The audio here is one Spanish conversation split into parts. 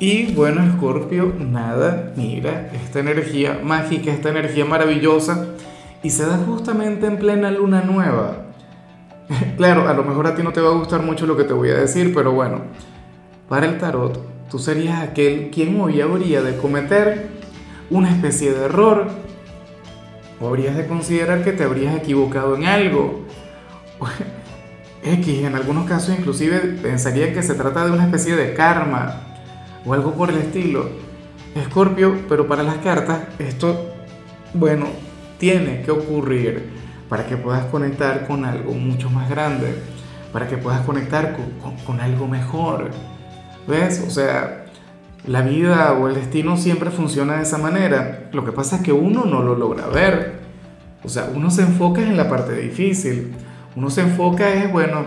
Y bueno, Scorpio, nada, mira, esta energía mágica, esta energía maravillosa, y se da justamente en plena luna nueva. claro, a lo mejor a ti no te va a gustar mucho lo que te voy a decir, pero bueno, para el tarot, tú serías aquel quien hoy habría de cometer una especie de error, o habrías de considerar que te habrías equivocado en algo. X, en algunos casos inclusive pensaría que se trata de una especie de karma o algo por el estilo. Escorpio, pero para las cartas esto, bueno, tiene que ocurrir para que puedas conectar con algo mucho más grande, para que puedas conectar con, con, algo mejor. ¿Ves? O sea, la vida o el destino siempre funciona de esa manera. Lo que pasa es que uno no lo logra ver. O sea, uno se enfoca en la parte difícil. Uno se enfoca es, bueno,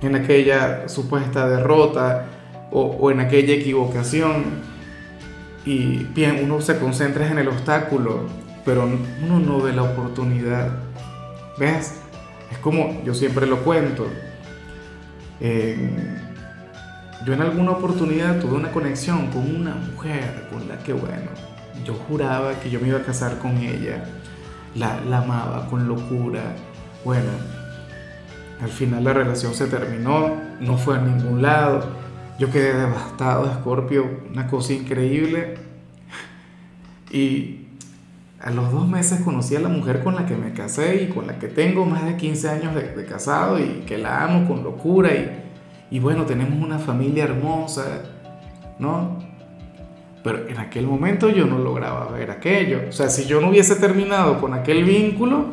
en aquella supuesta derrota, o, en aquella equivocación. Y bien, uno se concentra en el obstáculo, pero uno no ve la oportunidad. ¿Ves? Es como yo siempre lo cuento. yo en alguna oportunidad tuve una conexión con una mujer con la que, bueno, yo juraba que yo me iba a casar con ella. La, la amaba con locura. Bueno, al final la relación se terminó, no fue a ningún lado yo quedé devastado, Scorpio, una cosa increíble. Y a los dos meses conocí a la mujer con la que me casé y con la que tengo más de 15 años de, casado y que la amo con locura. Y, y bueno, tenemos una familia hermosa, ¿no? Pero en aquel momento yo no lograba ver aquello. O sea, si yo no hubiese terminado con aquel vínculo,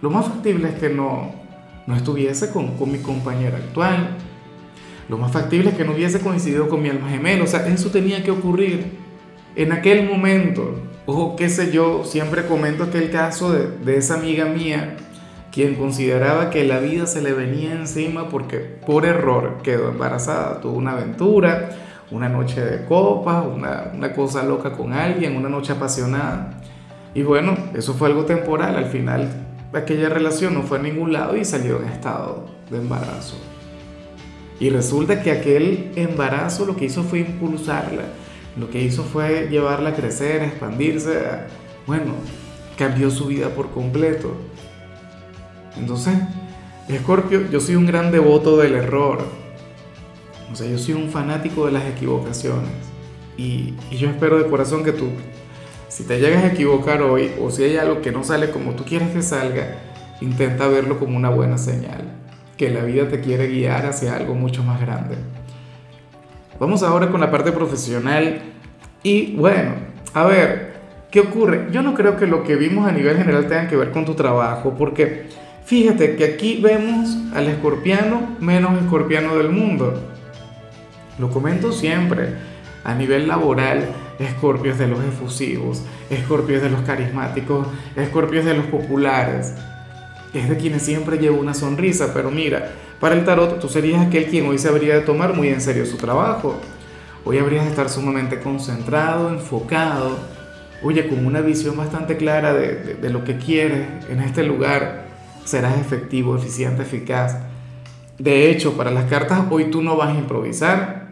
lo más factible es que no, no estuviese con, con mi compañera actual. Lo más factible es que no hubiese coincidido con mi alma gemela. O sea, eso tenía que ocurrir en aquel momento. O qué sé yo, siempre comento aquel caso de, de esa amiga mía, quien consideraba que la vida se le venía encima porque por error quedó embarazada. Tuvo una aventura, una noche de copas, una, una cosa loca con alguien, una noche apasionada. Y bueno, eso fue algo temporal. Al final aquella relación no fue a ningún lado y salió en estado de embarazo. Y resulta que aquel embarazo lo que hizo fue impulsarla, lo que hizo fue llevarla a crecer, a expandirse, bueno, cambió su vida por completo. Entonces, Escorpio, yo soy un gran devoto del error. O sea, yo soy un fanático de las equivocaciones. Y, y yo espero de corazón que tú, si te llegas a equivocar hoy o si hay algo que no sale como tú quieres que salga, intenta verlo como una buena señal que la vida te quiere guiar hacia algo mucho más grande. Vamos ahora con la parte profesional y bueno, a ver, ¿qué ocurre? Yo no creo que lo que vimos a nivel general tenga que ver con tu trabajo, porque fíjate que aquí vemos al escorpiano menos escorpiano del mundo. Lo comento siempre, a nivel laboral, escorpios de los efusivos, escorpios de los carismáticos, escorpios de los populares es de quienes siempre lleva una sonrisa, pero mira, para el tarot tú serías aquel quien hoy se habría de tomar muy en serio su trabajo. Hoy habrías de estar sumamente concentrado, enfocado, oye, con una visión bastante clara de, de lo que quieres en este lugar. Serás efectivo, eficiente, eficaz. De hecho, para las cartas hoy tú no vas a improvisar.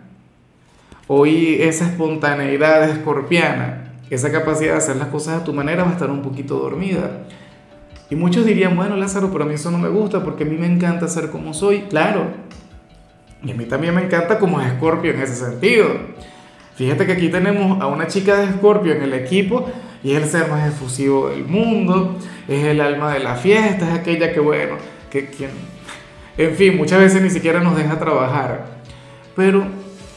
Hoy esa espontaneidad escorpiana, esa capacidad de hacer las cosas a tu manera va a estar un poquito dormida. Y muchos dirían, bueno, Lázaro, pero a mí eso no me gusta porque a mí me encanta ser como soy. Claro. Y a mí también me encanta como Scorpio en ese sentido. Fíjate que aquí tenemos a una chica de Scorpio en el equipo y es el ser más efusivo del mundo, es el alma de la fiesta, es aquella que, bueno, que quien... En fin, muchas veces ni siquiera nos deja trabajar. Pero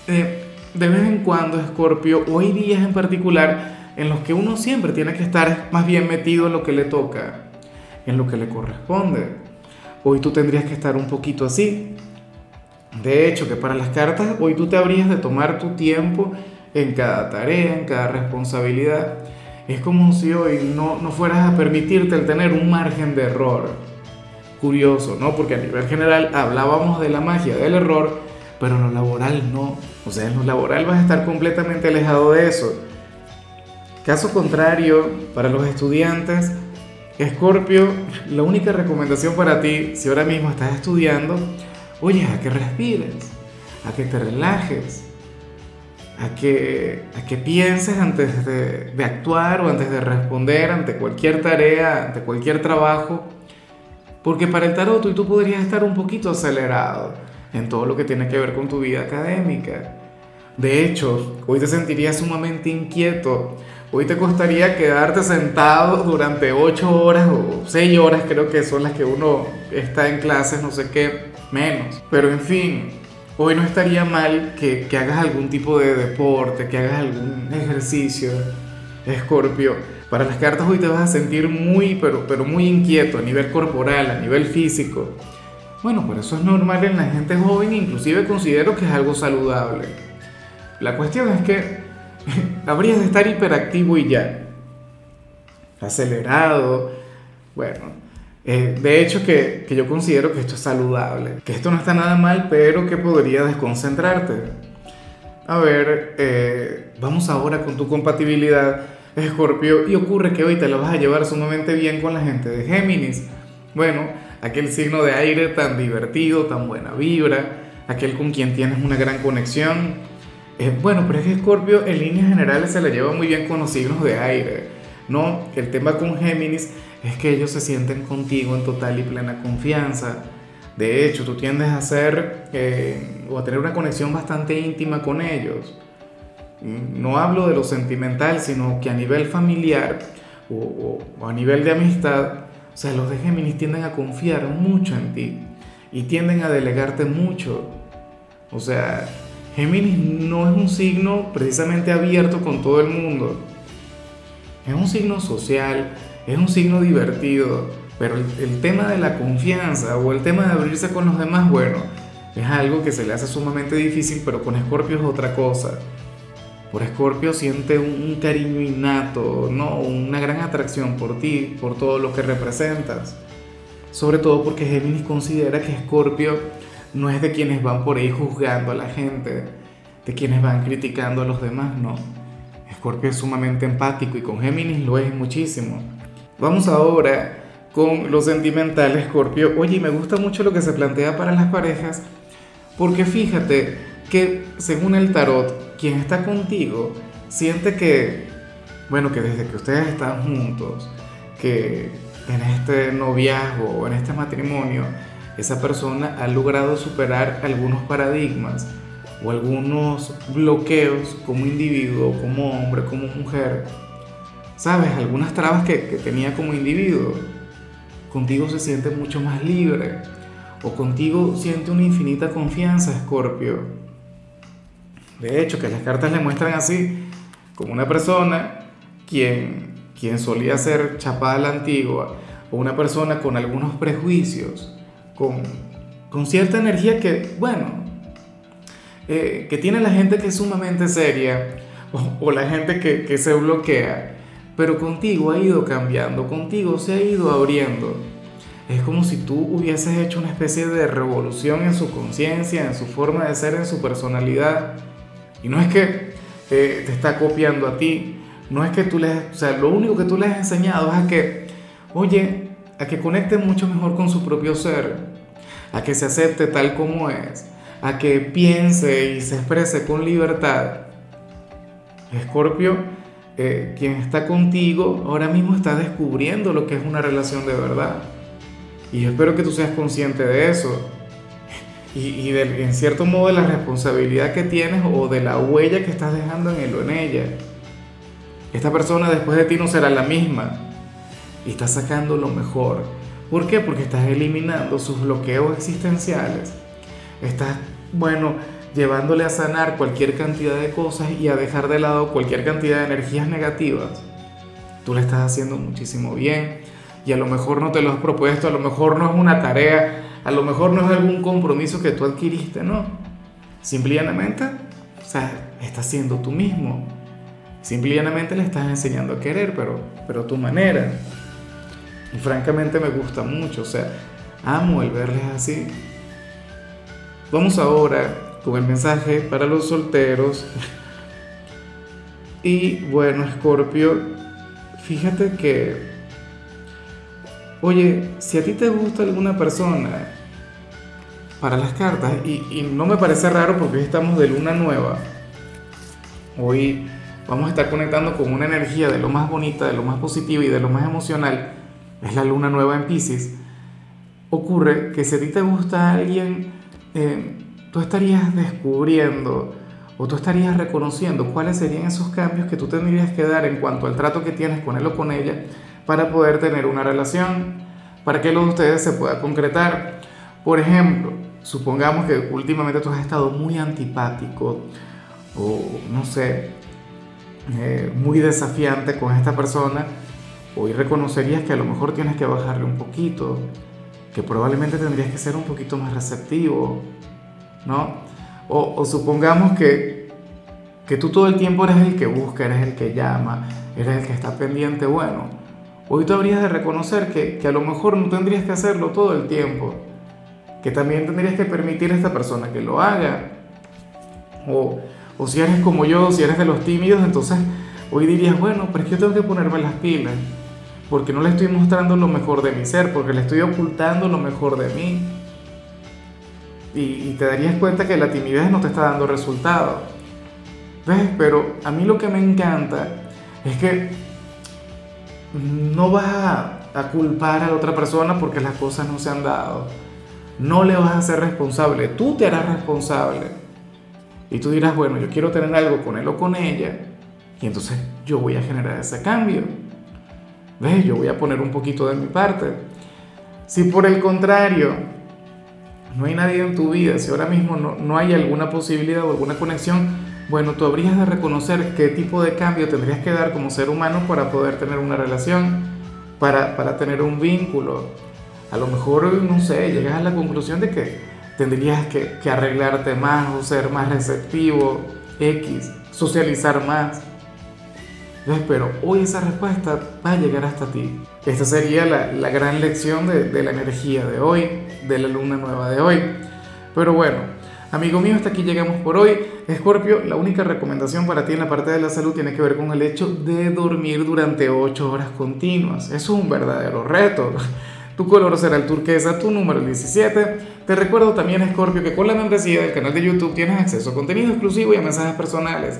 eh, de vez en cuando Scorpio, o hay días en particular, en los que uno siempre tiene que estar más bien metido en lo que le toca en lo que le corresponde. Hoy tú tendrías que estar un poquito así. De hecho, que para las cartas, hoy tú te habrías de tomar tu tiempo en cada tarea, en cada responsabilidad, es como si hoy no, no fueras a permitirte el tener un margen de error. Curioso, ¿no? Porque a nivel general hablábamos de la magia del error, pero en lo laboral no. O sea, en lo laboral vas a estar completamente alejado de eso. Caso contrario, para los estudiantes, Escorpio, la única recomendación para ti, si ahora mismo estás estudiando, oye, a que respires, a que te relajes, a que, a que pienses antes de, de actuar o antes de responder ante cualquier tarea, ante cualquier trabajo, porque para el tarot tú, tú podrías estar un poquito acelerado en todo lo que tiene que ver con tu vida académica. De hecho, hoy te sentirías sumamente inquieto. Hoy te costaría quedarte sentado durante 8 horas o 6 horas, creo que son las que uno está en clases, no sé qué, menos. Pero en fin, hoy no estaría mal que, que hagas algún tipo de deporte, que hagas algún ejercicio, Escorpio. Para las cartas hoy te vas a sentir muy, pero, pero muy inquieto a nivel corporal, a nivel físico. Bueno, por eso es normal en la gente joven, inclusive considero que es algo saludable. La cuestión es que habrías de estar hiperactivo y ya. Acelerado. Bueno, eh, de hecho, que, que, yo considero que esto es saludable, que esto no está nada mal, pero que podría desconcentrarte. A ver, eh, vamos ahora con tu compatibilidad, Escorpio, y ocurre que hoy te lo vas a llevar sumamente bien con la gente de Géminis. Bueno, aquel signo de aire tan divertido, tan buena vibra, aquel con quien tienes una gran conexión. Eh, bueno, pero es que Escorpio en líneas generales se la lleva muy bien con los signos de aire. No, el tema con Géminis es que ellos se sienten contigo en total y plena confianza. De hecho, tú tiendes a ser eh, o a tener una conexión bastante íntima con ellos. No hablo de lo sentimental, sino que a nivel familiar o, o, a nivel de amistad, o sea, los de Géminis tienden a confiar mucho en ti y tienden a delegarte mucho. O sea, Géminis no es un signo precisamente abierto con todo el mundo. Es un signo social, es un signo divertido, pero el, tema de la confianza o el tema de abrirse con los demás, bueno, es algo que se le hace sumamente difícil, pero con Escorpio es otra cosa. Por Escorpio siente un, cariño innato, ¿no? una gran atracción por ti, por todo lo que representas. Sobre todo porque Géminis considera que Escorpio no es de quienes van por ahí juzgando a la gente, de quienes van criticando a los demás, no. Escorpio es sumamente empático y con Géminis lo es muchísimo. Vamos ahora con lo sentimental, Escorpio. Oye, me gusta mucho lo que se plantea para las parejas, porque fíjate que según el tarot, quien está contigo siente que, bueno, que desde que ustedes están juntos, que en este noviazgo o en este matrimonio, esa persona ha logrado superar algunos paradigmas o algunos bloqueos como individuo, como hombre, como mujer ¿sabes? Algunas trabas que, que tenía como individuo. Contigo se siente mucho más libre. O contigo siente una infinita confianza, Escorpio. De hecho, que las cartas le muestran así, como una persona quien, quien solía ser chapada a la antigua, o una persona con algunos prejuicios, con, con cierta energía que, bueno, eh, que tiene la gente que es sumamente seria, o, o la gente que, que se bloquea pero contigo ha ido cambiando, contigo se ha ido abriendo. Es como si tú hubieses hecho una especie de revolución en su conciencia, en su forma de ser, en su personalidad. Y no es que eh, te está copiando a ti, no es que tú le, o sea, lo único que tú le has enseñado es a que, oye, a que conecte mucho mejor con su propio ser, a que se acepte tal como es, a que piense y se exprese con libertad. Escorpio eh, quien está contigo ahora mismo está descubriendo lo que es una relación de verdad. Y yo espero que tú seas consciente de eso. Y, y en cierto modo de la responsabilidad que tienes o de la huella que estás dejando en él o en ella. Esta persona después de ti no será la misma. Y estás sacando lo mejor. ¿Por qué? Porque estás eliminando sus bloqueos existenciales. Estás, bueno, llevándole a sanar cualquier cantidad de cosas y a dejar de lado cualquier cantidad de energías negativas, tú le estás haciendo muchísimo bien y a lo mejor no te lo has propuesto, a lo mejor no es una tarea, a lo mejor no es algún compromiso que tú adquiriste, no. Simplemente, o sea, estás siendo tú mismo. Simplemente le estás enseñando a querer, pero, pero tu manera. Y francamente me gusta mucho, o sea, amo el verles así. Vamos ahora con el mensaje para los solteros. Y bueno, Scorpio, fíjate que, oye, si a ti te gusta alguna persona, para las cartas, y, no me parece raro porque hoy estamos de luna nueva, hoy vamos a estar conectando con una energía de lo más bonita, de lo más positivo y de lo más emocional, es la luna nueva en Pisces, ocurre que si a ti te gusta alguien, eh, tú estarías descubriendo o tú estarías reconociendo cuáles serían esos cambios que tú tendrías que dar en cuanto al trato que tienes con él o con ella para poder tener una relación, para que lo de ustedes se pueda concretar. Por ejemplo, supongamos que últimamente tú has estado muy antipático o no sé, eh, muy desafiante con esta persona, hoy reconocerías que a lo mejor tienes que bajarle un poquito, que probablemente tendrías que ser un poquito más receptivo, ¿no? O, supongamos que, que tú todo el tiempo eres el que busca, eres el que llama, eres el que está pendiente, bueno, hoy tú habrías de reconocer que, que a lo mejor no tendrías que hacerlo todo el tiempo, que también tendrías que permitir a esta persona que lo haga. O, o si eres como yo, si eres de los tímidos, entonces hoy dirías, bueno, pero es que tengo que ponerme las pilas, porque no le estoy mostrando lo mejor de mi ser, porque le estoy ocultando lo mejor de mí y, te darías cuenta que la timidez no te está dando resultado. ¿Ves? Pero a mí lo que me encanta es que no vas a, a culpar a la otra persona porque las cosas no se han dado. No le vas a ser responsable, tú te harás responsable. Y tú dirás, bueno, yo quiero tener algo con él o con ella, y entonces yo voy a generar ese cambio. ¿Ves? Yo voy a poner un poquito de mi parte. Si por el contrario no hay nadie en tu vida, si ahora mismo no, hay alguna posibilidad o alguna conexión, bueno, tú habrías de reconocer qué tipo de cambio tendrías que dar como ser humano para poder tener una relación, para, para tener un vínculo. A lo mejor, no sé, llegas a la conclusión de que tendrías que, que arreglarte más o ser más receptivo, X, socializar más. Pero hoy esa respuesta va a llegar hasta ti. Esta sería la, la gran lección de, de, la energía de hoy, de la luna nueva de hoy. Pero bueno, amigo mío, hasta aquí llegamos por hoy. Escorpio, la única recomendación para ti en la parte de la salud tiene que ver con el hecho de dormir durante 8 horas continuas. Es un verdadero reto. Tu color será el turquesa, tu número 17. Te recuerdo también, Escorpio, que con la membresía del canal de YouTube tienes acceso a contenido exclusivo y a mensajes personales